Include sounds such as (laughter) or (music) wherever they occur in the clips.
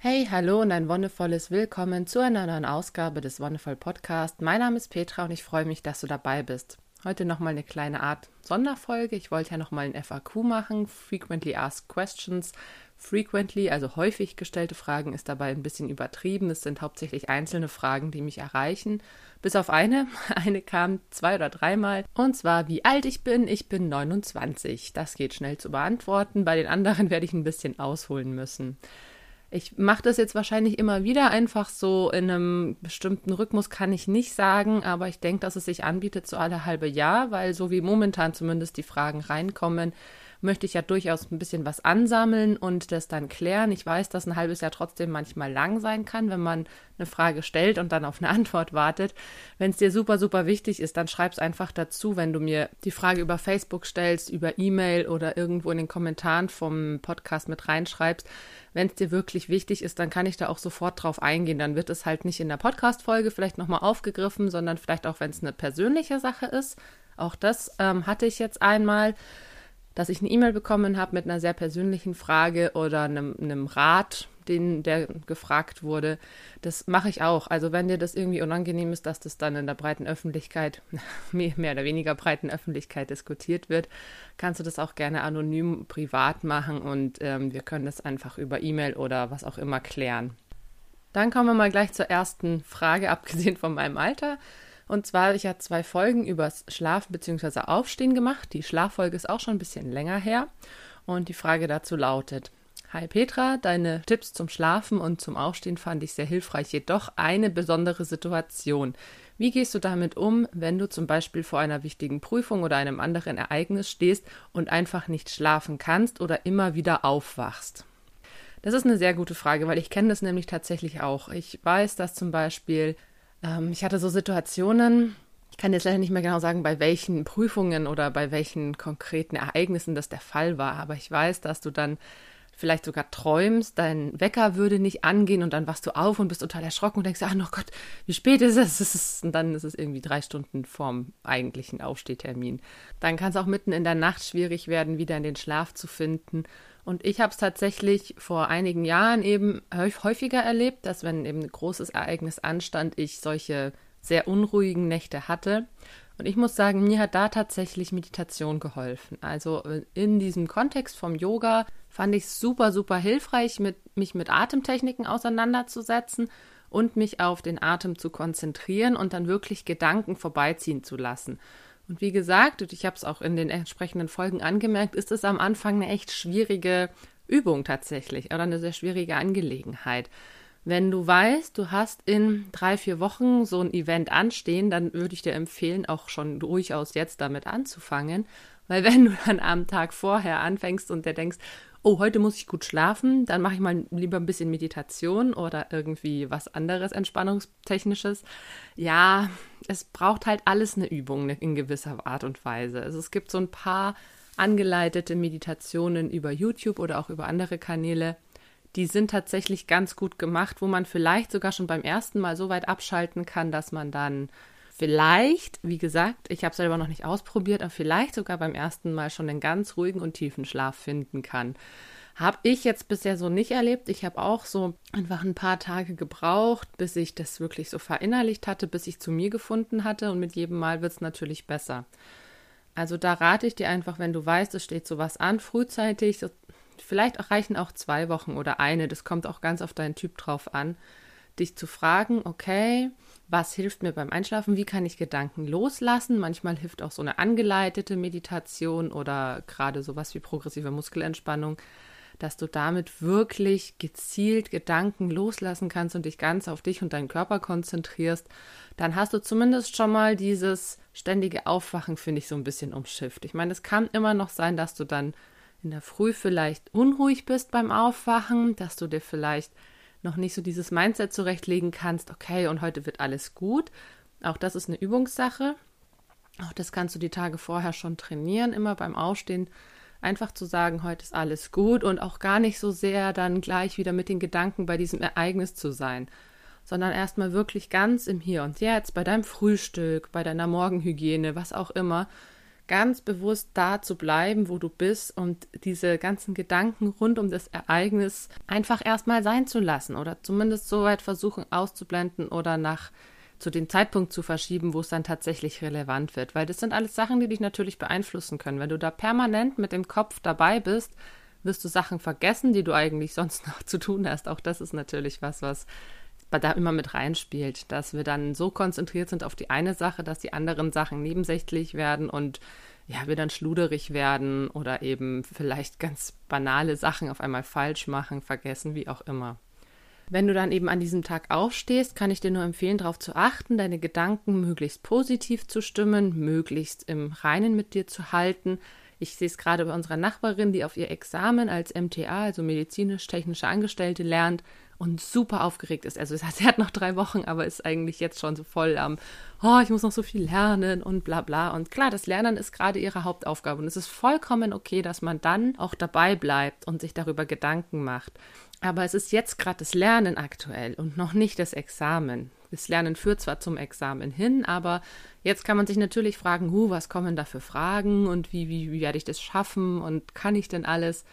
Hey, hallo und ein wundervolles Willkommen zu einer neuen Ausgabe des Wonderful Podcast. Mein Name ist Petra und ich freue mich, dass du dabei bist. Heute nochmal eine kleine Art Sonderfolge. Ich wollte ja nochmal ein FAQ machen, Frequently Asked Questions. Frequently, also häufig gestellte Fragen, ist dabei ein bisschen übertrieben. Es sind hauptsächlich einzelne Fragen, die mich erreichen. Bis auf eine. (laughs) Eine kam zwei oder dreimal. Und zwar, wie alt ich bin. Ich bin 29. Das geht schnell zu beantworten. Bei den anderen (laughs) werde ich ein bisschen ausholen müssen. Ich mache das jetzt wahrscheinlich immer wieder einfach so in einem bestimmten Rhythmus, kann ich nicht sagen, aber ich denke, dass es sich anbietet so alle halbe Jahr, weil so wie momentan zumindest die Fragen reinkommen, möchte ich ja durchaus ein bisschen was ansammeln und das dann klären. Ich weiß, dass ein halbes Jahr trotzdem manchmal lang sein kann, wenn man eine Frage stellt und dann auf eine (laughs) Antwort wartet. Wenn es dir super, super wichtig ist, dann schreib es einfach dazu, wenn du mir die Frage über Facebook stellst, über E-Mail oder irgendwo in den Kommentaren vom Podcast mit reinschreibst. Wenn es dir wirklich wichtig ist, dann kann ich da auch sofort drauf eingehen. Dann wird es halt nicht in der Podcast-Folge vielleicht nochmal aufgegriffen, sondern vielleicht auch, wenn es eine persönliche Sache ist. Auch das ähm, hatte ich jetzt einmal dass ich eine E-Mail bekommen habe mit einer sehr persönlichen Frage oder einem, einem Rat, den, der gefragt wurde. Das mache ich auch. Also wenn dir das irgendwie unangenehm ist, dass das dann in der breiten Öffentlichkeit, (laughs) mehr oder weniger breiten Öffentlichkeit diskutiert wird, kannst du das auch gerne anonym privat machen und ähm, wir können das einfach über E-Mail oder was auch immer klären. Dann kommen wir mal gleich zur ersten Frage, (laughs) abgesehen von meinem Alter. Und zwar habe ich ja zwei Folgen übers Schlafen bzw. Aufstehen gemacht. Die Schlaffolge ist auch schon ein bisschen länger her. Und die Frage dazu lautet: Hi Petra, deine Tipps zum Schlafen und zum Aufstehen fand ich sehr hilfreich, jedoch eine besondere Situation. Wie gehst du damit um, wenn du zum Beispiel vor einer wichtigen Prüfung oder einem anderen Ereignis stehst und einfach nicht schlafen kannst oder immer wieder aufwachst? Das ist eine sehr gute Frage, weil ich kenne das nämlich tatsächlich auch. Ich weiß, dass zum Beispiel ähm, ich hatte so Situationen, ich kann jetzt leider nicht mehr genau sagen, bei welchen Prüfungen oder bei welchen konkreten Ereignissen das der Fall war, aber ich weiß, dass du dann vielleicht sogar träumst, dein Wecker würde nicht angehen und dann wachst du auf und bist total erschrocken und denkst, ach oh Gott, wie spät ist es? (laughs) Und dann ist es irgendwie drei Stunden vorm eigentlichen Aufstehtermin. Dann kann es auch mitten in der Nacht schwierig werden, wieder in den Schlaf zu finden. Und ich habe es tatsächlich vor einigen Jahren eben häufiger erlebt, dass wenn eben ein großes Ereignis anstand, ich solche sehr unruhigen Nächte hatte. Und ich muss sagen, mir hat da tatsächlich Meditation geholfen. Also äh, in diesem Kontext vom Yoga fand ich es super, super hilfreich, mit, mich mit Atemtechniken auseinanderzusetzen und mich auf den Atem zu konzentrieren und dann wirklich Gedanken vorbeiziehen zu lassen. Und wie gesagt, und ich habe es auch in den entsprechenden Folgen angemerkt, ist es am Anfang eine echt schwierige Übung tatsächlich oder eine sehr schwierige Angelegenheit. Wenn du weißt, du hast in drei, vier Wochen so ein Event anstehen, dann würde ich dir empfehlen, auch schon durchaus jetzt damit anzufangen. Weil wenn du dann am Tag vorher anfängst und dir denkst, oh, heute muss ich gut schlafen, dann mache ich mal lieber ein bisschen Meditation oder irgendwie was anderes Entspannungstechnisches. Ja, es braucht halt alles eine Übung in gewisser Art und Weise. Also es gibt so ein paar angeleitete Meditationen über YouTube oder auch über andere Kanäle, die sind tatsächlich ganz gut gemacht, wo man vielleicht sogar schon beim ersten Mal so weit abschalten kann, dass man dann vielleicht, wie gesagt, ich habe es selber noch nicht ausprobiert, aber vielleicht sogar beim ersten Mal schon einen ganz ruhigen und tiefen Schlaf finden kann. Habe ich jetzt bisher so nicht erlebt. Ich habe auch so einfach ein paar Tage gebraucht, bis ich das wirklich so verinnerlicht hatte, bis ich zu mir gefunden hatte und mit jedem Mal wird es natürlich besser. Also da rate ich dir einfach, wenn du weißt, es steht sowas an, frühzeitig, vielleicht reichen auch zwei Wochen oder eine, das kommt auch ganz auf deinen Typ drauf an, dich zu fragen, okay, was hilft mir beim Einschlafen, wie kann ich Gedanken loslassen. Manchmal hilft auch so eine angeleitete Meditation oder gerade sowas wie progressive Muskelentspannung, dass du damit wirklich gezielt Gedanken loslassen kannst und dich ganz auf dich und deinen Körper konzentrierst. Dann hast du zumindest schon mal dieses ständige Aufwachen, finde ich, so ein bisschen umschifft. Ich meine, es kann immer noch sein, dass du dann in der Früh vielleicht unruhig bist beim Aufwachen, dass du dir vielleicht noch nicht so dieses Mindset zurechtlegen kannst, okay, und heute wird alles gut. Auch das ist eine Übungssache. Auch das kannst du die Tage vorher schon trainieren, immer beim Aufstehen. Einfach zu sagen, heute ist alles gut und auch gar nicht so sehr dann gleich wieder mit den Gedanken bei diesem Ereignis zu sein, sondern erstmal wirklich ganz im Hier und Jetzt, bei deinem Frühstück, bei deiner Morgenhygiene, was auch immer, ganz bewusst da zu bleiben, wo du bist und diese ganzen Gedanken rund um das Ereignis einfach erstmal sein zu lassen oder zumindest so weit versuchen auszublenden oder nach zu dem Zeitpunkt zu verschieben, wo es dann tatsächlich relevant wird. Weil das sind alles Sachen, die dich natürlich beeinflussen können. Wenn du da permanent mit dem Kopf dabei bist, wirst du Sachen vergessen, die du eigentlich sonst (laughs) noch zu tun hast. Auch das ist natürlich was, was da immer mit reinspielt, dass wir dann so konzentriert sind auf die eine Sache, dass die anderen Sachen nebensächlich werden und ja, wir dann schluderig werden oder eben vielleicht ganz banale Sachen auf einmal falsch machen, vergessen, wie auch immer. Wenn du dann eben an diesem Tag aufstehst, kann ich dir nur empfehlen, darauf zu achten, deine Gedanken möglichst positiv zu stimmen, möglichst im Reinen mit dir zu halten. Ich sehe es gerade bei unserer Nachbarin, die auf ihr Examen als MTA, also medizinisch-technische Angestellte, lernt und super aufgeregt ist. Also sie (laughs) hat noch drei Wochen, aber ist eigentlich jetzt schon so voll am, oh, ich muss noch so viel lernen und bla bla. Und klar, das Lernen ist gerade ihre Hauptaufgabe. Und es ist vollkommen okay, dass man dann auch dabei bleibt und sich darüber Gedanken macht. Aber es ist jetzt gerade das Lernen aktuell und noch nicht das Examen. Das Lernen führt zwar zum Examen hin, aber jetzt kann man sich natürlich fragen, huh, was kommen da für Fragen und wie, wie, wie werde ich das schaffen und kann ich denn alles?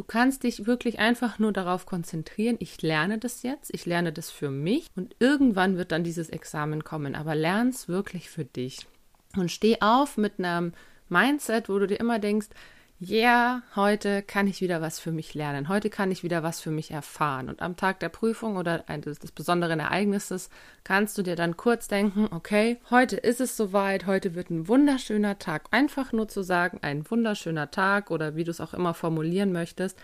Du kannst dich wirklich einfach nur darauf konzentrieren, ich lerne das jetzt, ich lerne das für mich und irgendwann wird dann dieses Examen kommen, aber lern es wirklich für dich. Und steh auf mit einem Mindset, wo du dir immer denkst, yeah, heute kann ich wieder was für mich lernen, heute kann ich wieder was für mich erfahren. Und am Tag der Prüfung oder des, des besonderen Ereignisses kannst du dir dann kurz denken, okay, heute ist es soweit, heute wird ein wunderschöner Tag. Einfach nur zu sagen, ein wunderschöner Tag oder wie du es auch immer formulieren möchtest,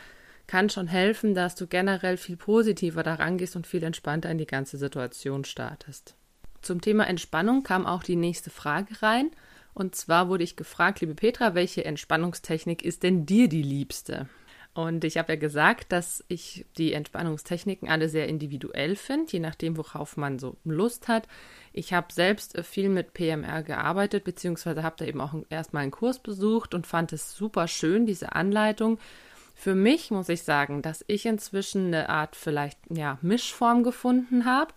kann schon helfen, dass du generell viel positiver daran gehst und viel entspannter in die ganze Situation startest. Zum Thema Entspannung kam auch die nächste Frage rein. Und zwar wurde ich gefragt, liebe Petra, welche Entspannungstechnik ist denn dir die liebste? Und ich habe ja gesagt, dass ich die Entspannungstechniken alle sehr individuell finde, je nachdem, worauf man so Lust hat. Ich habe selbst viel mit PMR gearbeitet, beziehungsweise habe da eben auch erstmal einen Kurs besucht und fand es super schön, diese Anleitung. Für mich muss ich sagen, dass ich inzwischen eine Art vielleicht ja, Mischform gefunden habe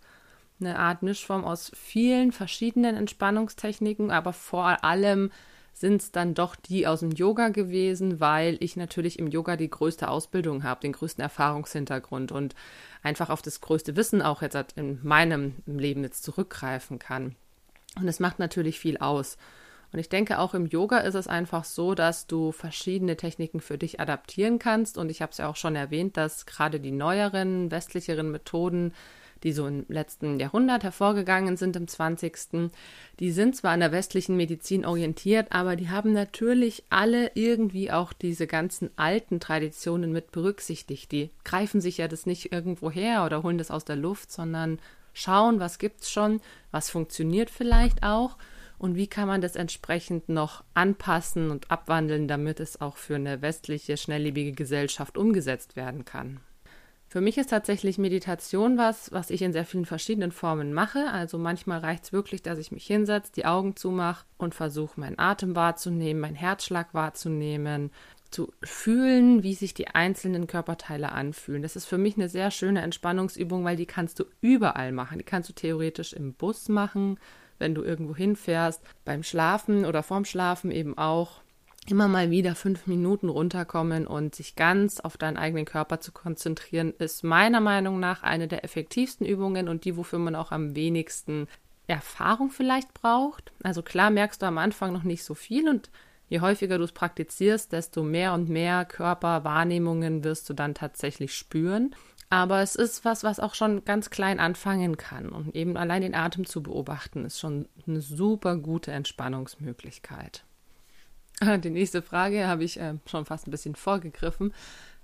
eine Art Mischform aus vielen verschiedenen Entspannungstechniken, aber vor allem sind es dann doch die aus dem Yoga gewesen, weil ich natürlich im Yoga die größte Ausbildung habe, den größten Erfahrungshintergrund und einfach auf das größte Wissen auch jetzt in meinem Leben jetzt zurückgreifen kann. Und es macht natürlich viel aus. Und ich denke, auch im Yoga ist es einfach so, dass du verschiedene Techniken für dich adaptieren kannst. Und ich habe es ja auch schon erwähnt, dass gerade die neueren, westlicheren Methoden die so im letzten Jahrhundert hervorgegangen sind, im 20. Die sind zwar an der westlichen Medizin orientiert, aber die haben natürlich alle irgendwie auch diese ganzen alten Traditionen mit berücksichtigt. Die greifen sich ja das nicht irgendwo her oder holen das aus der Luft, sondern schauen, was gibt's schon, was funktioniert vielleicht auch und wie kann man das entsprechend noch anpassen und abwandeln, damit es auch für eine westliche, schnelllebige Gesellschaft umgesetzt werden kann. Für mich ist tatsächlich Meditation was, was ich in sehr vielen verschiedenen Formen mache. Also manchmal reicht es wirklich, dass ich mich hinsetze, die Augen zumache und versuche, meinen Atem wahrzunehmen, meinen Herzschlag wahrzunehmen, zu fühlen, wie sich die einzelnen Körperteile anfühlen. Das ist für mich eine sehr schöne Entspannungsübung, weil die kannst du überall machen. Die kannst du theoretisch im Bus machen, wenn du irgendwo hinfährst, beim Schlafen oder vorm Schlafen eben auch immer mal wieder fünf Minuten runterkommen und sich ganz auf deinen eigenen Körper zu konzentrieren, ist meiner Meinung nach eine der effektivsten Übungen und die, wofür man auch am wenigsten Erfahrung vielleicht braucht. Also klar merkst du am Anfang noch nicht so viel und je häufiger du es praktizierst, desto mehr und mehr Körperwahrnehmungen wirst du dann tatsächlich spüren. Aber es ist was, was auch schon ganz klein anfangen kann. Und eben allein den Atem zu beobachten, ist schon eine super gute Entspannungsmöglichkeit. Die nächste Frage habe ich äh, schon fast ein bisschen vorgegriffen.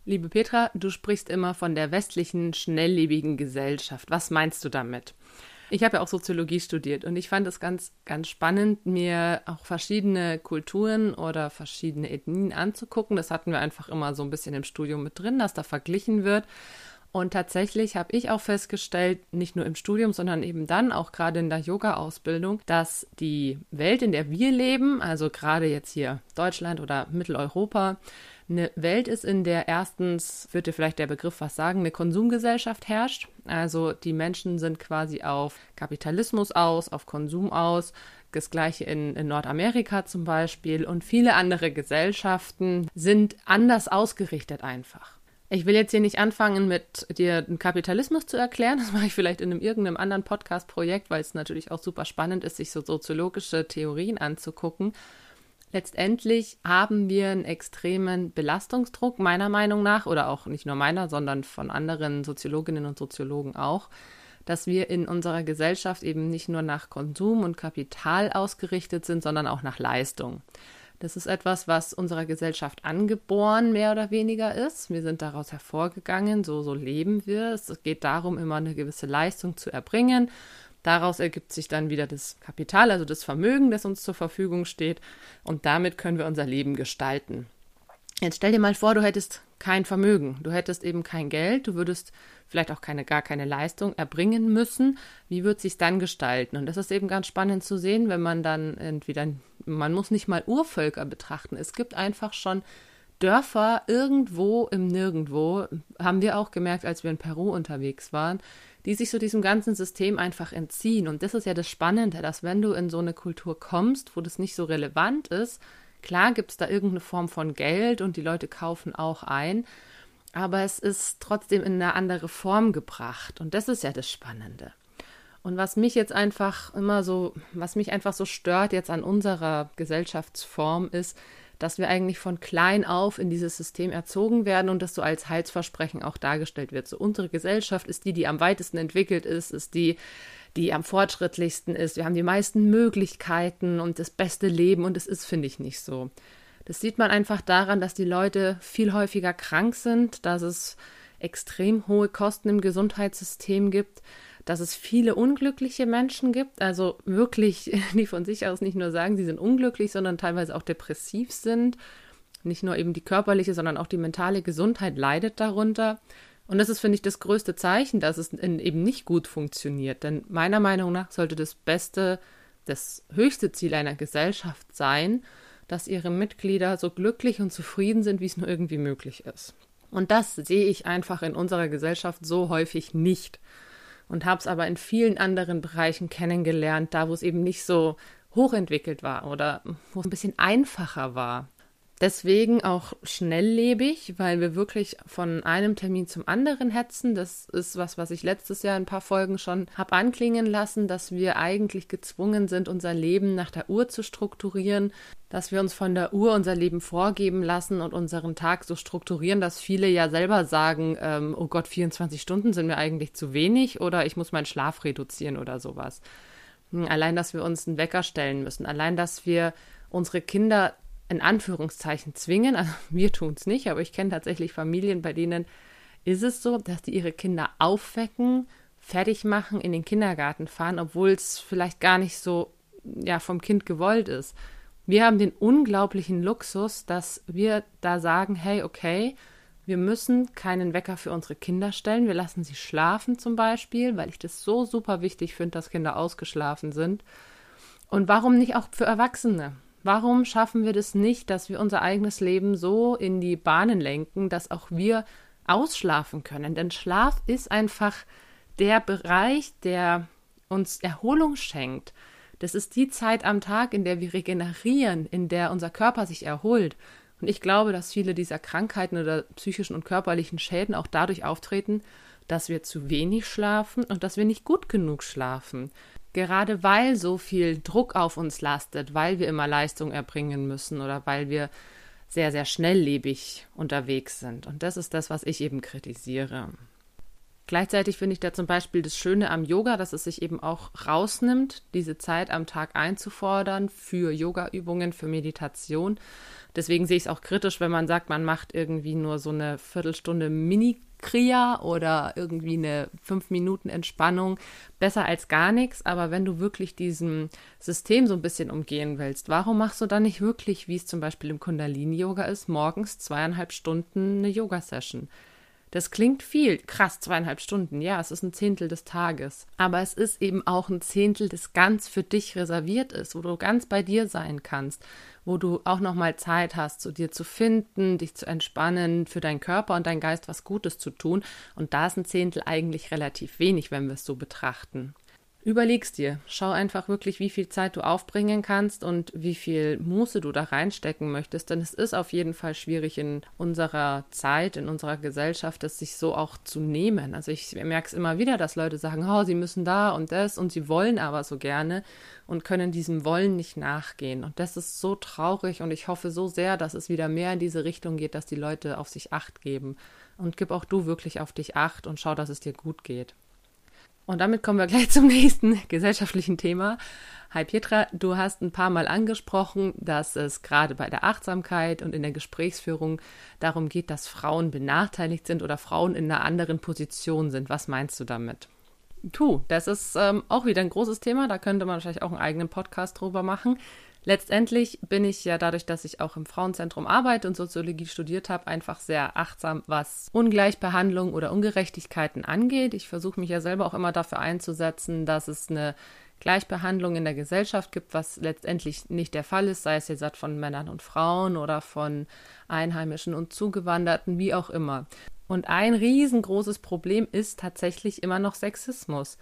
Liebe Petra, du sprichst immer von der westlichen, schnelllebigen Gesellschaft. Was meinst du damit? Ich habe ja auch Soziologie studiert und ich fand es ganz, ganz spannend, mir auch verschiedene Kulturen oder verschiedene Ethnien anzugucken. Das hatten wir einfach immer so ein bisschen im Studium mit drin, dass da verglichen wird. Und tatsächlich habe ich auch festgestellt, nicht nur im Studium, sondern eben dann auch gerade in der Yoga-Ausbildung, dass die Welt, in der wir leben, also gerade jetzt hier Deutschland oder Mitteleuropa, eine Welt ist, in der erstens, dir vielleicht der Begriff was sagen, eine Konsumgesellschaft herrscht. Also die Menschen sind quasi auf Kapitalismus aus, auf Konsum aus, Das gleiche in, in Nordamerika zum Beispiel und viele andere Gesellschaften sind anders ausgerichtet einfach. Ich will jetzt hier nicht anfangen, mit dir den Kapitalismus zu erklären. Das mache ich vielleicht in einem irgendeinem anderen Podcast-Projekt, weil es natürlich auch super spannend ist, sich so soziologische Theorien anzugucken. Letztendlich haben wir einen extremen Belastungsdruck, meiner Meinung nach, oder auch nicht nur meiner, sondern von anderen Soziologinnen und Soziologen auch, dass wir in unserer Gesellschaft eben nicht nur nach Konsum und Kapital ausgerichtet sind, sondern auch nach Leistung. Das ist etwas, was unserer Gesellschaft angeboren mehr oder weniger ist. Wir sind daraus hervorgegangen, so, so leben wir. Es geht darum, immer eine gewisse Leistung zu erbringen. Daraus ergibt sich dann wieder das Kapital, also das Vermögen, das uns zur Verfügung steht. Und damit können wir unser Leben gestalten. Jetzt stell dir mal vor, du hättest kein Vermögen, du hättest eben kein Geld, du würdest vielleicht auch keine gar keine Leistung erbringen müssen. Wie wird sich dann gestalten? Und das ist eben ganz spannend zu sehen, wenn man dann entweder man muss nicht mal Urvölker betrachten. Es gibt einfach schon Dörfer irgendwo im Nirgendwo, haben wir auch gemerkt, als wir in Peru unterwegs waren, die sich so diesem ganzen System einfach entziehen. Und das ist ja das Spannende, dass wenn du in so eine Kultur kommst, wo das nicht so relevant ist, Klar gibt es da irgendeine Form von Geld und die Leute kaufen auch ein, aber es ist trotzdem in eine andere Form gebracht und das ist ja das Spannende. Und was mich jetzt einfach immer so, was mich einfach so stört jetzt an unserer Gesellschaftsform ist, dass wir eigentlich von klein auf in dieses System erzogen werden und das so als Heilsversprechen auch dargestellt wird. So unsere Gesellschaft ist die, die am weitesten entwickelt ist, ist die, die am fortschrittlichsten ist. Wir haben die meisten Möglichkeiten und das beste Leben und es ist, finde ich, nicht so. Das sieht man einfach daran, dass die Leute viel häufiger krank sind, dass es extrem hohe Kosten im Gesundheitssystem gibt, dass es viele unglückliche Menschen gibt, also wirklich, (laughs) die von sich aus nicht nur sagen, sie sind unglücklich, sondern teilweise auch depressiv sind. Nicht nur eben die körperliche, sondern auch die mentale Gesundheit leidet darunter. Und das ist, finde ich, das größte Zeichen, dass es eben nicht gut funktioniert. Denn meiner Meinung nach sollte das beste, das höchste Ziel einer Gesellschaft sein, dass ihre Mitglieder so glücklich und zufrieden sind, wie es nur irgendwie möglich ist. Und das sehe ich einfach in unserer Gesellschaft so häufig nicht. Und habe es aber in vielen anderen Bereichen kennengelernt, da wo es eben nicht so hochentwickelt war oder wo es ein bisschen einfacher war. Deswegen auch schnelllebig, weil wir wirklich von einem Termin zum anderen hetzen. Das ist was, was ich letztes Jahr in ein paar Folgen schon habe anklingen lassen, dass wir eigentlich gezwungen sind, unser Leben nach der Uhr zu strukturieren, dass wir uns von der Uhr unser Leben vorgeben lassen und unseren Tag so strukturieren, dass viele ja selber sagen, ähm, oh Gott, 24 Stunden sind mir eigentlich zu wenig oder ich muss meinen Schlaf reduzieren oder sowas. Hm, allein, dass wir uns einen Wecker stellen müssen, allein, dass wir unsere Kinder in Anführungszeichen zwingen. Also (laughs) wir tun es nicht, aber ich kenne tatsächlich Familien, bei denen ist es so, dass die ihre Kinder aufwecken, fertig machen, in den Kindergarten fahren, obwohl es vielleicht gar nicht so ja vom Kind gewollt ist. Wir haben den unglaublichen Luxus, dass wir da sagen, hey, okay, wir müssen keinen Wecker für unsere Kinder stellen. Wir lassen sie schlafen zum Beispiel, weil ich das so super wichtig finde, dass Kinder ausgeschlafen sind. Und warum nicht auch für Erwachsene? Warum schaffen wir das nicht, dass wir unser eigenes Leben so in die Bahnen lenken, dass auch wir ausschlafen können? Denn Schlaf ist einfach der Bereich, der uns Erholung schenkt. Das ist die Zeit am Tag, in der wir regenerieren, in der unser Körper sich erholt. Und ich glaube, dass viele dieser Krankheiten oder psychischen und körperlichen Schäden auch dadurch auftreten, dass wir zu wenig schlafen und dass wir nicht gut genug schlafen gerade weil so viel Druck auf uns lastet, weil wir immer Leistung erbringen müssen oder weil wir sehr, sehr schnelllebig unterwegs sind. Und das ist das, was ich eben kritisiere. Gleichzeitig finde ich da zum Beispiel das Schöne am Yoga, dass es sich eben auch rausnimmt, diese Zeit am Tag einzufordern für Yoga-Übungen, für Meditation. Deswegen sehe ich es auch kritisch, wenn man sagt, man macht irgendwie nur so eine Viertelstunde Mini Kriya oder irgendwie eine fünf Minuten Entspannung besser als gar nichts. Aber wenn du wirklich diesem System so ein bisschen umgehen willst, warum machst du dann nicht wirklich, wie es zum Beispiel im Kundalini-Yoga ist, morgens zweieinhalb Stunden eine Yoga-Session? Das klingt viel. Krass, zweieinhalb Stunden. Ja, es ist ein Zehntel des Tages. Aber es ist eben auch ein Zehntel, das ganz für dich reserviert ist, wo du ganz bei dir sein kannst, wo du auch nochmal Zeit hast, zu dir zu finden, dich zu entspannen, für deinen Körper und deinen Geist was Gutes zu tun. Und da ist ein Zehntel eigentlich relativ wenig, wenn wir es so betrachten. Überlegst dir. Schau einfach wirklich, wie viel Zeit du aufbringen kannst und wie viel Muße du da reinstecken möchtest. Denn es ist auf jeden Fall schwierig in unserer Zeit, in unserer Gesellschaft, das sich so auch zu nehmen. Also ich merke es immer wieder, dass Leute sagen, oh, sie müssen da und das und sie wollen aber so gerne und können diesem Wollen nicht nachgehen. Und das ist so traurig und ich hoffe so sehr, dass es wieder mehr in diese Richtung geht, dass die Leute auf sich acht geben. Und gib auch du wirklich auf dich acht und schau, dass es dir gut geht. Und damit kommen wir gleich (laughs) zum nächsten gesellschaftlichen Thema. Hi Petra, du hast ein paar Mal angesprochen, dass es gerade bei der Achtsamkeit und in der Gesprächsführung darum geht, dass Frauen benachteiligt sind oder Frauen in einer anderen Position sind. Was meinst du damit? Tu, das ist ähm, auch wieder ein großes Thema. Da könnte man wahrscheinlich auch einen eigenen Podcast drüber machen. Letztendlich bin ich ja dadurch, dass ich auch im Frauenzentrum arbeite und Soziologie studiert habe, einfach sehr achtsam, was Ungleichbehandlung oder Ungerechtigkeiten angeht. Ich versuche mich ja selber auch immer dafür einzusetzen, dass es eine Gleichbehandlung in der Gesellschaft gibt, was letztendlich nicht der Fall ist, sei es jetzt von Männern und Frauen oder von Einheimischen und Zugewanderten, wie auch immer. Und ein riesengroßes Problem ist tatsächlich immer noch Sexismus.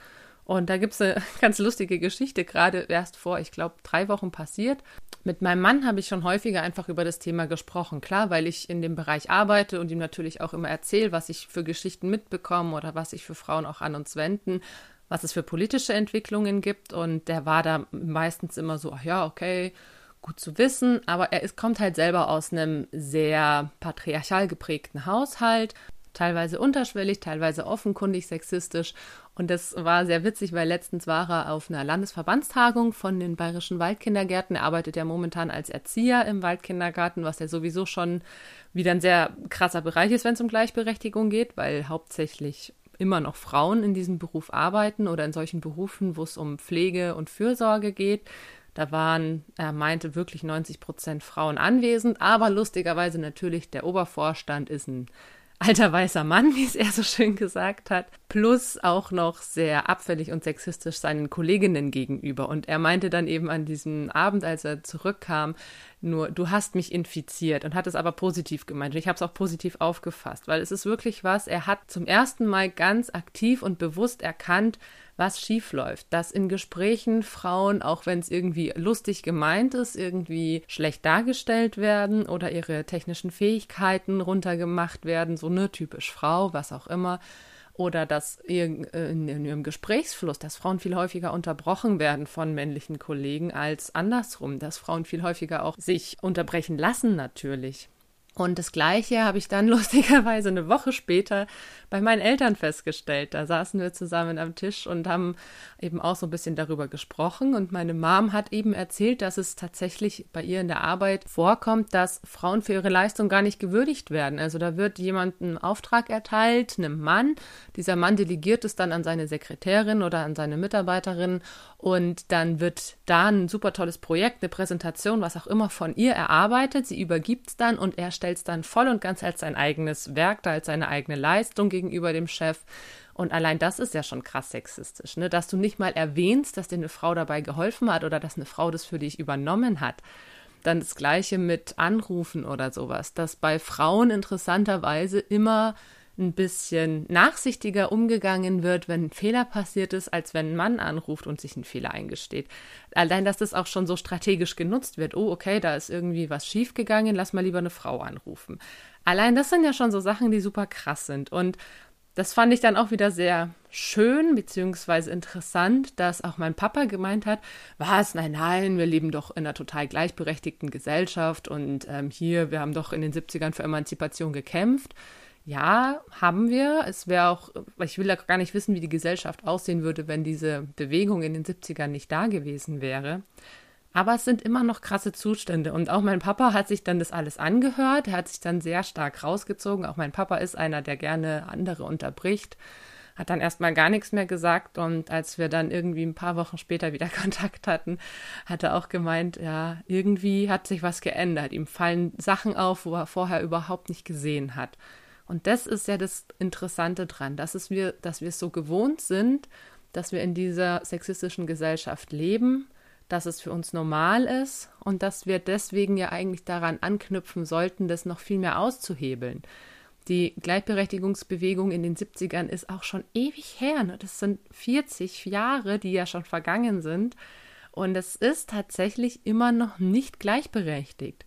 Und da gibt es eine (laughs) ganz lustige Geschichte, gerade erst vor, ich glaube, drei Wochen passiert. Mit meinem Mann habe ich schon häufiger einfach über das Thema gesprochen. Klar, weil ich in dem Bereich arbeite und ihm natürlich auch immer erzähle, was ich für Geschichten mitbekomme oder was sich für Frauen auch an uns wenden, was es für politische Entwicklungen gibt. Und der war da meistens immer so, ach ja, okay, gut zu wissen, aber er ist, kommt halt selber aus einem sehr patriarchal geprägten Haushalt teilweise unterschwellig, teilweise offenkundig sexistisch. Und das war sehr witzig, weil letztens war er auf einer Landesverbandstagung von den bayerischen Waldkindergärten. Er arbeitet ja momentan als Erzieher im Waldkindergarten, was ja sowieso schon wieder ein sehr krasser Bereich ist, wenn es um Gleichberechtigung geht, weil hauptsächlich immer noch Frauen in diesem Beruf arbeiten oder in solchen Berufen, wo es um Pflege und Fürsorge geht. Da waren, er meinte, wirklich 90 Prozent Frauen anwesend, aber lustigerweise natürlich der Obervorstand ist ein alter weißer Mann, (laughs) wie es er so schön gesagt hat, plus auch noch sehr abfällig und sexistisch seinen Kolleginnen gegenüber. Und er meinte dann eben an diesem Abend, als er zurückkam, nur, du hast mich infiziert und hat es aber positiv gemeint. Und ich habe es auch positiv aufgefasst, weil es ist wirklich was, er hat zum ersten Mal ganz aktiv und bewusst erkannt, was schiefläuft. Dass in Gesprächen Frauen, auch wenn es irgendwie lustig gemeint ist, irgendwie schlecht dargestellt werden oder ihre technischen Fähigkeiten runtergemacht werden, so ne, typisch Frau, was auch immer oder dass in, in, ihrem Gesprächsfluss, dass Frauen viel häufiger unterbrochen werden von männlichen Kollegen als andersrum, dass Frauen viel häufiger auch sich unterbrechen lassen natürlich. Und das Gleiche habe ich dann (laughs) lustigerweise eine Woche später bei meinen Eltern festgestellt. Da saßen wir zusammen am Tisch und haben eben auch so ein bisschen darüber gesprochen. Und meine Mom hat eben erzählt, dass es tatsächlich bei ihr in der Arbeit vorkommt, dass Frauen für ihre Leistung gar nicht gewürdigt werden. Also da wird jemand einen Auftrag erteilt, einem Mann. Dieser Mann delegiert es dann an seine Sekretärin oder an seine Mitarbeiterin. Und dann wird da ein super tolles Projekt, eine Präsentation, was auch immer von ihr erarbeitet. Sie übergibt es dann und er stellt es dann voll und ganz als sein eigenes Werk, als seine eigene Leistung gegenüber dem Chef. Und allein das ist ja schon krass sexistisch, ne? dass du nicht mal erwähnst, dass dir eine Frau dabei geholfen hat oder dass eine Frau das für dich übernommen hat. Dann das gleiche mit Anrufen oder sowas, dass bei Frauen interessanterweise immer ein bisschen nachsichtiger umgegangen wird, wenn ein Fehler passiert ist, als wenn ein Mann anruft und sich einen Fehler eingesteht. Allein, dass das auch schon so strategisch genutzt wird. Oh, okay, da ist irgendwie was schiefgegangen, lass mal lieber eine Frau anrufen. Allein das sind ja schon so Sachen, die super krass sind. Und das fand ich dann auch wieder sehr schön beziehungsweise interessant, dass auch mein Papa gemeint hat, was, nein, nein, wir leben doch in einer total gleichberechtigten Gesellschaft und ähm, hier, wir haben doch in den 70ern für Emanzipation gekämpft. Ja, haben wir. Es wäre auch, ich will ja gar nicht wissen, wie die Gesellschaft aussehen würde, wenn diese Bewegung in den 70ern nicht da gewesen wäre. Aber es sind immer noch krasse Zustände. Und auch mein Papa hat sich dann das alles angehört. Er hat sich dann sehr stark rausgezogen. Auch mein Papa ist einer, der gerne andere unterbricht. Hat dann erstmal gar nichts mehr gesagt. Und als wir dann irgendwie ein paar Wochen später wieder (laughs) Kontakt hatten, hat er auch gemeint, ja, irgendwie hat sich was geändert. Ihm fallen Sachen auf, wo er vorher überhaupt nicht gesehen hat. Und das ist ja das Interessante dran, dass, es wir, dass wir es so gewohnt sind, dass wir in dieser sexistischen Gesellschaft leben, dass es für uns normal ist und dass wir deswegen ja eigentlich daran anknüpfen sollten, das noch viel mehr auszuhebeln. Die Gleichberechtigungsbewegung in den 70ern ist auch schon ewig her. Ne? Das sind 40 Jahre, die ja schon vergangen sind. Und es ist tatsächlich immer noch nicht gleichberechtigt.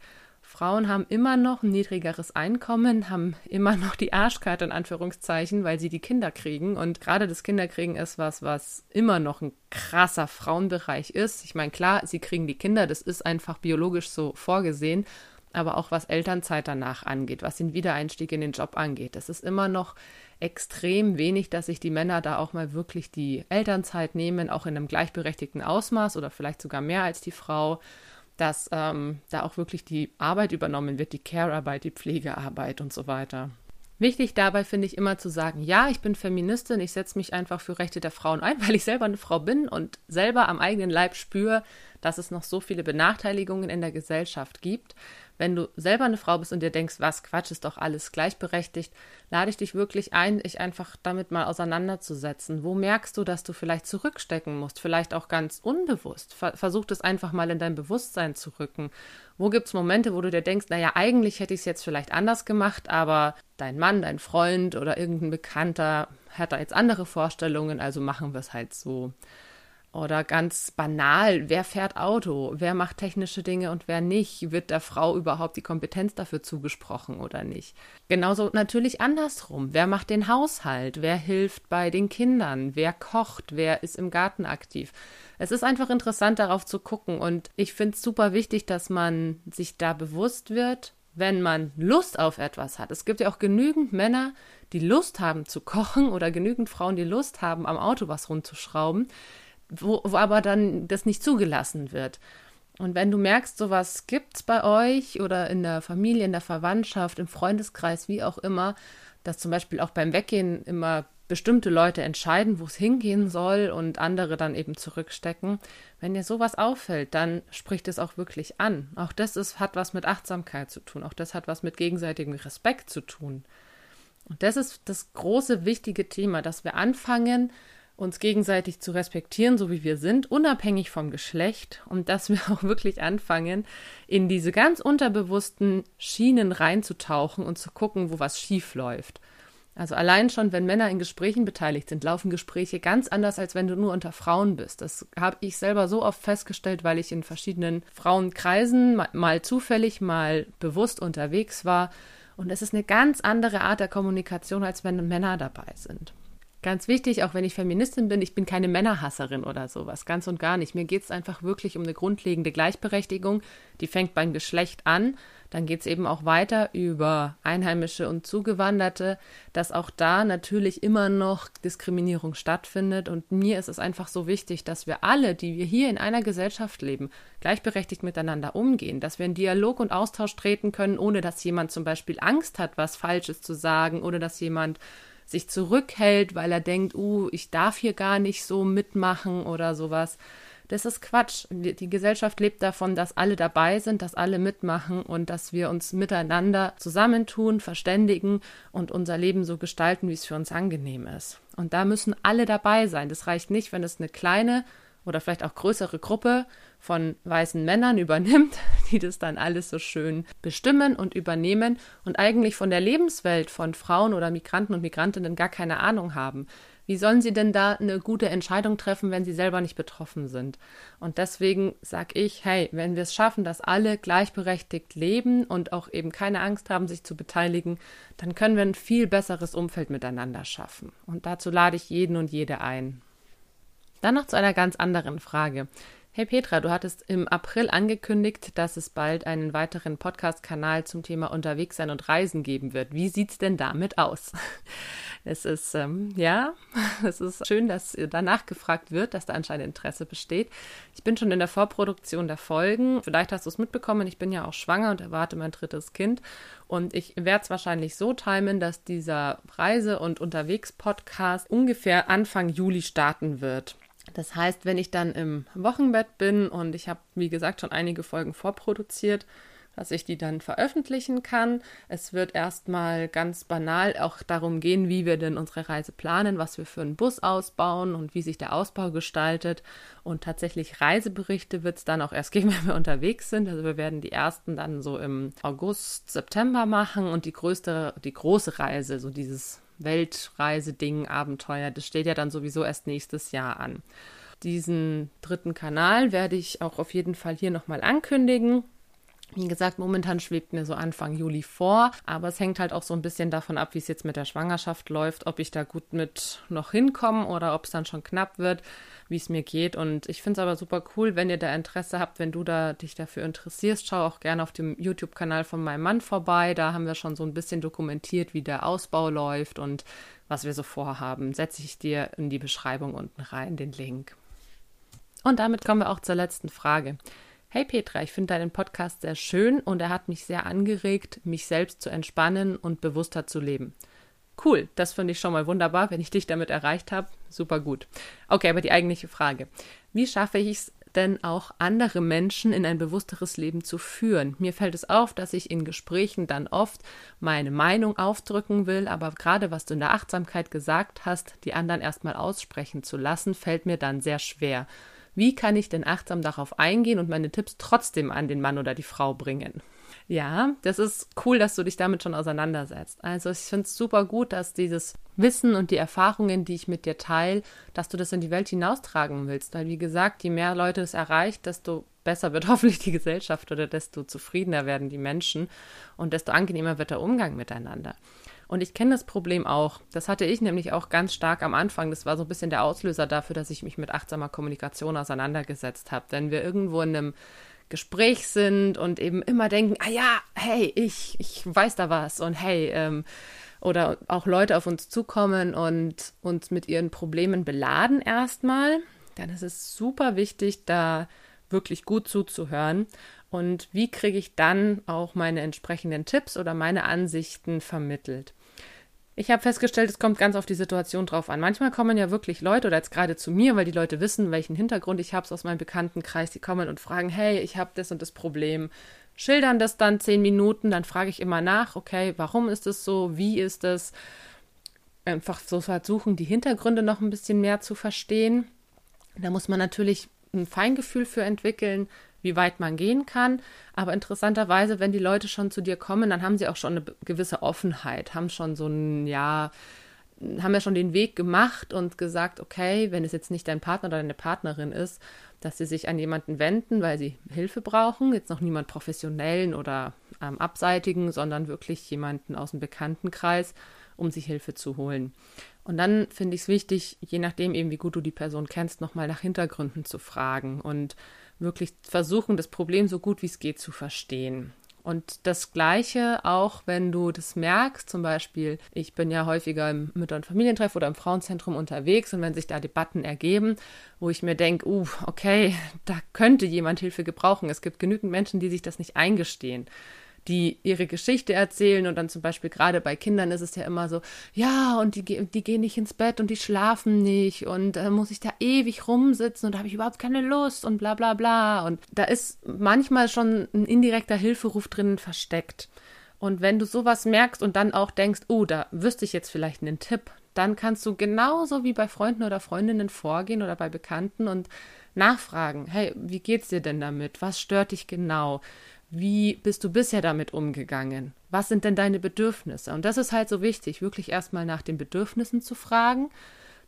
Frauen haben immer noch ein niedrigeres Einkommen, haben immer noch die Arschkarte in Anführungszeichen, weil sie die Kinder kriegen. Und gerade das Kinderkriegen ist was, was immer noch ein krasser Frauenbereich ist. Ich meine, klar, sie kriegen die Kinder, das ist einfach biologisch so vorgesehen. Aber auch was Elternzeit danach angeht, was den Wiedereinstieg in den Job angeht, das ist immer noch extrem wenig, dass sich die Männer da auch mal wirklich die Elternzeit nehmen, auch in einem gleichberechtigten Ausmaß oder vielleicht sogar mehr als die Frau dass ähm, da auch wirklich die Arbeit übernommen wird, die Care-Arbeit, die Pflegearbeit und so weiter. Wichtig dabei finde ich immer zu sagen, ja, ich bin Feministin, ich setze mich einfach für Rechte der Frauen ein, (laughs) weil ich selber eine Frau bin und selber am eigenen Leib spüre, dass es noch so viele Benachteiligungen in der Gesellschaft gibt. Wenn du selber eine Frau bist und dir denkst, was Quatsch, ist doch alles gleichberechtigt, lade ich dich wirklich ein, dich einfach damit mal auseinanderzusetzen. Wo merkst du, dass du vielleicht zurückstecken musst? Vielleicht auch ganz unbewusst. Versuch das einfach mal in dein Bewusstsein zu rücken. Wo gibt es Momente, wo du dir denkst, naja, eigentlich hätte ich es jetzt vielleicht anders gemacht, aber dein Mann, dein Freund oder irgendein Bekannter hat da jetzt andere Vorstellungen, also machen wir es halt so. Oder ganz banal, wer fährt Auto? Wer macht technische Dinge und wer nicht? Wird der Frau überhaupt die Kompetenz dafür zugesprochen oder nicht? Genauso natürlich andersrum. Wer macht den Haushalt? Wer hilft bei den Kindern? Wer kocht? Wer ist im Garten aktiv? Es ist einfach interessant, darauf zu gucken. Und ich finde es super wichtig, dass man sich da bewusst wird, wenn man Lust auf etwas hat. Es gibt ja auch genügend Männer, die Lust haben zu kochen oder genügend Frauen, die Lust haben, am Auto was rumzuschrauben wo, wo aber dann das nicht zugelassen wird. Und wenn du merkst, sowas gibt's bei euch oder in der Familie, in der Verwandtschaft, im Freundeskreis, wie auch immer, dass zum Beispiel auch beim Weggehen immer bestimmte Leute entscheiden, wo es hingehen soll und andere dann eben zurückstecken. Wenn dir sowas auffällt, dann spricht es auch wirklich an. Auch das ist, hat was mit Achtsamkeit zu tun. Auch das hat was mit gegenseitigem Respekt zu tun. Und das ist das große, wichtige Thema, dass wir anfangen, uns gegenseitig zu respektieren, so wie wir sind, unabhängig vom Geschlecht und dass wir (laughs) auch wirklich anfangen, in diese ganz unterbewussten Schienen reinzutauchen und zu gucken, wo was schief läuft. Also allein schon, wenn Männer in Gesprächen beteiligt sind, laufen Gespräche ganz anders, als wenn du nur unter Frauen bist. Das habe ich selber so oft festgestellt, weil ich in verschiedenen Frauenkreisen mal, zufällig, mal bewusst unterwegs war. Und es ist eine ganz andere Art der Kommunikation, als wenn Männer dabei sind. Ganz wichtig, auch wenn ich Feministin bin, ich bin keine Männerhasserin oder sowas, ganz und gar nicht. Mir geht es einfach wirklich um eine grundlegende Gleichberechtigung. Die fängt beim Geschlecht an, dann geht es eben auch weiter über Einheimische und Zugewanderte, dass auch da natürlich immer noch Diskriminierung stattfindet. Und mir ist es einfach so wichtig, dass wir alle, die wir hier in einer Gesellschaft leben, gleichberechtigt miteinander umgehen, dass wir in Dialog und Austausch treten können, ohne dass jemand zum Beispiel Angst hat, was Falsches zu sagen oder dass jemand sich zurückhält, weil er denkt, uh, ich darf hier gar nicht so mitmachen oder sowas. Das ist Quatsch. Die Gesellschaft lebt davon, dass alle dabei sind, dass alle mitmachen und dass wir uns miteinander zusammentun, verständigen und unser Leben so gestalten, wie es für uns angenehm ist. Und da müssen alle dabei sein. Das reicht nicht, wenn es eine kleine oder vielleicht auch größere Gruppe von weißen Männern (laughs) übernimmt, die das dann alles so schön bestimmen und übernehmen und eigentlich von der Lebenswelt von Frauen oder Migranten und Migrantinnen gar keine Ahnung haben. Wie sollen sie denn da eine gute Entscheidung treffen, wenn sie selber nicht betroffen sind? Und deswegen sage ich, hey, wenn wir es schaffen, dass alle gleichberechtigt leben und auch eben keine Angst haben, sich zu beteiligen, dann können wir ein viel besseres Umfeld miteinander schaffen. Und dazu lade ich jeden und jede ein. Dann noch zu einer ganz anderen Frage. Hey Petra, du hattest im April angekündigt, dass es bald einen weiteren Podcast-Kanal zum Thema Unterwegssein und Reisen geben wird. Wie sieht's denn damit aus? (laughs) Es ist, ähm, ja, (laughs) es ist schön, dass danach gefragt wird, dass da anscheinend Interesse besteht. Ich bin schon in der Vorproduktion der Folgen. Vielleicht hast du es mitbekommen, ich bin ja auch schwanger und erwarte mein drittes Kind. Und ich werde es wahrscheinlich so timen, dass dieser Reise- und Unterwegs-Podcast ungefähr Anfang Juli starten wird. Das heißt, wenn ich dann im Wochenbett bin und ich habe, wie gesagt, schon einige Folgen vorproduziert, dass ich die dann veröffentlichen kann. Es wird erstmal ganz banal auch darum gehen, wie wir denn unsere Reise planen, was wir für einen Bus ausbauen und wie sich der Ausbau gestaltet. Und tatsächlich Reiseberichte wird es dann auch erst geben, (laughs) wenn wir unterwegs sind. Also wir werden die ersten dann so im August, September machen und die größte, die große Reise, so dieses Weltreise-Ding, Abenteuer, das steht ja dann sowieso erst nächstes Jahr an. Diesen dritten Kanal werde ich auch auf jeden Fall hier nochmal ankündigen. Wie gesagt, momentan schwebt mir so Anfang Juli vor, aber es hängt halt auch so ein bisschen davon ab, wie es jetzt mit der Schwangerschaft läuft, ob ich da gut mit noch hinkomme oder ob es dann schon knapp wird, wie es mir geht. Und ich finde es aber super cool, wenn ihr da Interesse habt, wenn du da dich dafür interessierst, schau auch gerne auf dem YouTube-Kanal von meinem Mann vorbei. Da haben wir schon so ein bisschen dokumentiert, wie der Ausbau läuft und was wir so vorhaben. Setze ich dir in die Beschreibung unten rein, den Link. Und damit kommen wir auch zur letzten Frage. Hey Petra, ich finde deinen Podcast sehr schön und er hat mich sehr angeregt, mich selbst zu entspannen und bewusster zu leben. Cool, das finde ich schon mal wunderbar, wenn ich dich damit erreicht habe. Super gut. Okay, aber die eigentliche Frage. Wie schaffe ich es denn auch andere Menschen in ein bewussteres Leben zu führen? Mir fällt es auf, dass ich in Gesprächen dann oft meine Meinung aufdrücken will, aber gerade was du in der Achtsamkeit gesagt hast, die anderen erstmal aussprechen zu lassen, fällt mir dann sehr schwer. Wie kann ich denn achtsam darauf eingehen und meine Tipps trotzdem an den Mann oder die Frau bringen? Ja, das ist cool, dass du dich damit schon auseinandersetzt. Also ich finde es super gut, dass dieses Wissen und die Erfahrungen, die ich mit dir teile, dass du das in die Welt hinaustragen willst. Weil wie gesagt, je mehr Leute es erreicht, desto besser wird (laughs) hoffentlich die Gesellschaft oder desto zufriedener werden die Menschen und desto angenehmer wird der Umgang miteinander. Und ich kenne das Problem auch. Das hatte ich nämlich auch ganz stark am Anfang. Das war so ein bisschen der Auslöser dafür, dass ich mich mit achtsamer Kommunikation auseinandergesetzt habe. Wenn wir irgendwo in einem Gespräch sind und eben immer denken, ah ja, hey, ich, ich weiß da was und hey, ähm, oder auch Leute auf uns zukommen und uns mit ihren Problemen beladen erstmal, dann ist es super wichtig, da wirklich gut zuzuhören. Und wie kriege ich dann auch meine entsprechenden Tipps oder meine Ansichten vermittelt? Ich habe festgestellt, es kommt ganz auf die Situation drauf an. Manchmal kommen ja wirklich Leute oder jetzt gerade zu mir, weil die Leute wissen, welchen Hintergrund ich habe aus meinem Bekanntenkreis. Die kommen und fragen, hey, ich habe das und das Problem. Schildern das dann zehn Minuten, dann frage ich immer nach, okay, warum ist es so, wie ist es? Einfach so versuchen, die Hintergründe noch ein bisschen mehr zu verstehen. Da muss man natürlich ein Feingefühl für entwickeln, wie weit man gehen kann. Aber interessanterweise, wenn die Leute schon zu dir kommen, dann haben sie auch schon eine gewisse Offenheit, haben schon so ein, ja, haben ja schon den Weg gemacht und gesagt, okay, wenn es jetzt nicht dein Partner oder deine Partnerin ist, dass sie sich an jemanden wenden, weil sie Hilfe brauchen. Jetzt noch niemand professionellen oder ähm, abseitigen, sondern wirklich jemanden aus dem Bekanntenkreis, um sich Hilfe zu holen. Und dann finde ich es wichtig, je nachdem eben, wie gut du die Person kennst, nochmal nach Hintergründen zu fragen und wirklich versuchen, das Problem so gut wie es geht zu verstehen. Und das Gleiche auch, wenn du das merkst, zum Beispiel, ich bin ja häufiger im Mütter- und Familientreff oder im Frauenzentrum unterwegs und wenn sich da Debatten ergeben, wo ich mir denke, uh, okay, (laughs) da könnte jemand Hilfe gebrauchen. Es gibt genügend Menschen, die sich das nicht eingestehen die ihre Geschichte erzählen und dann zum Beispiel gerade bei Kindern ist es ja immer so, ja, und die, die gehen nicht ins Bett und die schlafen nicht und äh, muss ich da ewig rumsitzen und da habe ich überhaupt keine Lust und bla bla bla. Und da ist manchmal schon ein indirekter Hilferuf drinnen versteckt. Und wenn du sowas merkst und dann auch denkst, oh, da wüsste ich jetzt vielleicht einen Tipp, dann kannst du genauso wie bei Freunden oder Freundinnen vorgehen oder bei Bekannten und nachfragen, hey, wie geht's dir denn damit? Was stört dich genau? Wie bist du bisher damit umgegangen? Was sind denn deine Bedürfnisse? Und das ist halt so wichtig, wirklich erstmal nach den Bedürfnissen zu fragen,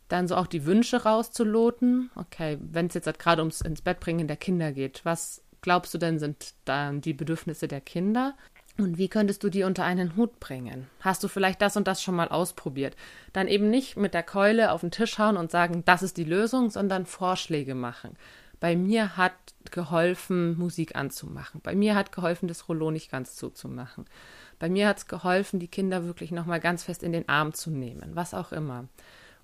dann so auch die Wünsche rauszuloten. Okay, wenn es jetzt halt gerade ums ins Bett bringen der Kinder geht, was glaubst du denn sind dann die Bedürfnisse der Kinder? Und wie könntest du die unter einen Hut bringen? Hast du vielleicht das und das schon mal ausprobiert? Dann eben nicht mit der Keule auf den Tisch hauen und sagen, das ist die Lösung, sondern Vorschläge machen. Bei mir hat geholfen, Musik anzumachen. Bei mir hat geholfen, das Rollo nicht ganz zuzumachen. Bei mir hat es geholfen, die Kinder wirklich nochmal ganz fest in den Arm zu nehmen, was auch immer.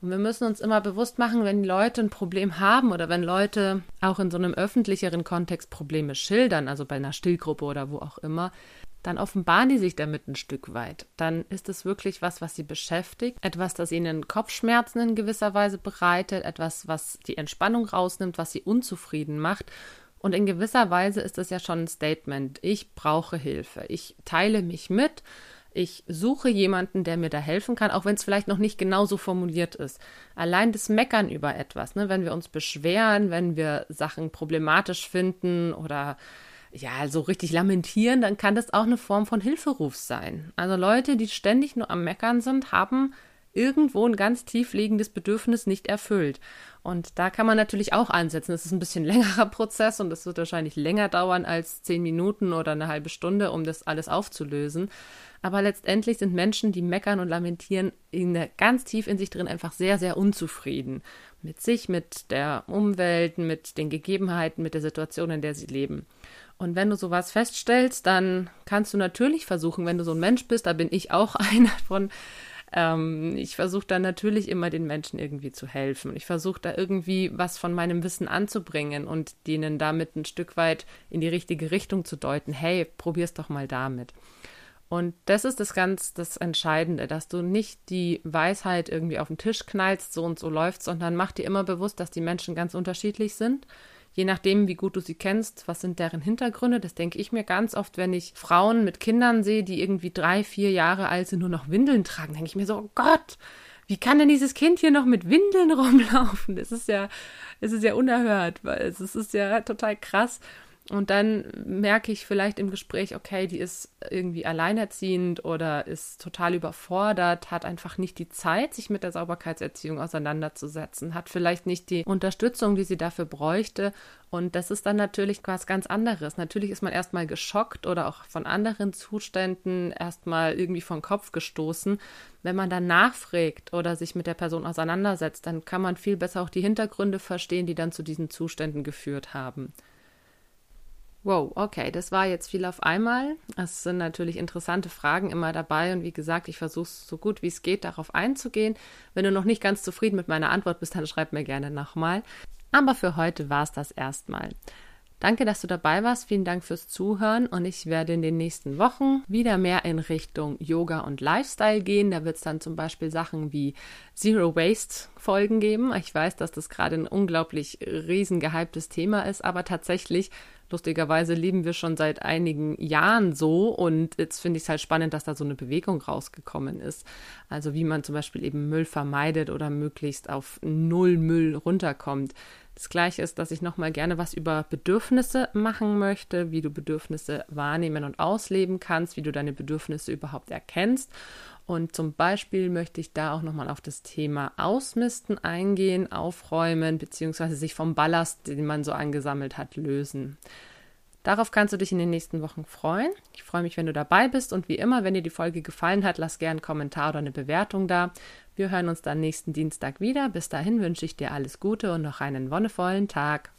Und wir müssen uns immer bewusst machen, wenn Leute ein Problem haben oder wenn Leute auch in so einem öffentlicheren Kontext Probleme schildern, also bei einer Stillgruppe oder wo auch immer, dann offenbaren die sich damit ein Stück weit. Dann ist es wirklich was, was sie beschäftigt, etwas, das ihnen Kopfschmerzen in gewisser Weise bereitet, etwas, was die Entspannung rausnimmt, was sie unzufrieden macht. Und in gewisser Weise ist das ja schon ein Statement. Ich brauche Hilfe. Ich teile mich mit. Ich suche jemanden, der mir da helfen kann, auch wenn es vielleicht noch nicht genau so formuliert ist. Allein das Meckern über etwas, ne? wenn wir uns beschweren, wenn wir Sachen problematisch finden oder ja, so richtig lamentieren, dann kann das auch eine Form von Hilferuf sein. Also Leute, die ständig nur am Meckern sind, haben irgendwo ein ganz tief liegendes Bedürfnis nicht erfüllt. Und da kann man natürlich auch ansetzen. Das ist ein bisschen (laughs) längerer Prozess und es wird wahrscheinlich länger dauern als zehn Minuten oder eine halbe Stunde, um das alles aufzulösen. Aber letztendlich sind Menschen, die meckern und lamentieren, ganz tief in sich drin einfach sehr, sehr unzufrieden. Mit sich, mit der Umwelt, mit den Gegebenheiten, mit der Situation, in der sie leben. Und wenn du sowas feststellst, dann kannst du natürlich versuchen, wenn du so ein Mensch bist, da bin ich auch (laughs) einer von, ähm, ich versuche dann natürlich immer den Menschen irgendwie zu helfen. Ich versuche da irgendwie was von meinem Wissen anzubringen und denen damit ein Stück weit in die richtige Richtung zu deuten. Hey, probier's doch mal damit. Und das ist das ganz das Entscheidende, dass du nicht die Weisheit irgendwie auf den Tisch knallst, so und so läuft, sondern mach dir immer bewusst, dass die Menschen ganz unterschiedlich sind je nachdem, wie gut du sie kennst, was sind deren Hintergründe. Das denke ich mir ganz oft, wenn ich Frauen mit Kindern sehe, die irgendwie drei, vier Jahre alt sind, nur noch Windeln tragen, denke ich mir so, oh Gott, wie kann denn dieses Kind hier noch mit Windeln (laughs) rumlaufen? Das ist ja, es ist ja unerhört, weil es ist ja total krass. Und dann merke ich vielleicht im Gespräch, okay, die ist irgendwie alleinerziehend oder ist total überfordert, hat einfach nicht die Zeit, sich mit der Sauberkeitserziehung auseinanderzusetzen, hat vielleicht nicht die Unterstützung, die sie dafür bräuchte. Und das ist dann natürlich was ganz anderes. Natürlich ist man erstmal geschockt oder auch von anderen Zuständen erstmal irgendwie vom Kopf gestoßen. Wenn man dann nachfragt oder sich mit der Person auseinandersetzt, dann kann man viel besser auch die Hintergründe verstehen, die dann zu diesen Zuständen geführt haben. Wow, okay, das war jetzt viel auf einmal. Es sind natürlich interessante Fragen immer dabei und wie gesagt, ich versuche so gut wie es geht darauf einzugehen. Wenn du noch nicht ganz zufrieden mit meiner Antwort bist, dann schreib mir gerne nochmal. Aber für heute war es das erstmal. Danke, dass du dabei warst. Vielen Dank fürs Zuhören und ich werde in den nächsten Wochen wieder mehr in Richtung Yoga und Lifestyle gehen. Da wird es dann zum Beispiel Sachen wie Zero Waste Folgen geben. Ich weiß, dass das gerade ein unglaublich riesen gehyptes Thema ist, aber tatsächlich Lustigerweise leben wir schon seit einigen Jahren so und jetzt finde ich es halt spannend, dass da so eine Bewegung rausgekommen ist. Also wie man zum Beispiel eben Müll vermeidet oder möglichst auf Null Müll runterkommt. Das gleiche ist, dass ich nochmal gerne was über Bedürfnisse machen möchte, wie du Bedürfnisse wahrnehmen und ausleben kannst, wie du deine Bedürfnisse überhaupt erkennst und zum Beispiel möchte ich da auch nochmal auf das Thema Ausmisten eingehen, aufräumen, beziehungsweise sich vom Ballast, den man so angesammelt hat, lösen. Darauf kannst du dich in den nächsten Wochen freuen. Ich freue mich, wenn du dabei bist und wie immer, wenn dir die Folge gefallen hat, lass gerne einen Kommentar oder eine Bewertung da. Wir hören uns dann nächsten Dienstag wieder. Bis dahin wünsche ich dir alles Gute und noch einen wonnevollen Tag.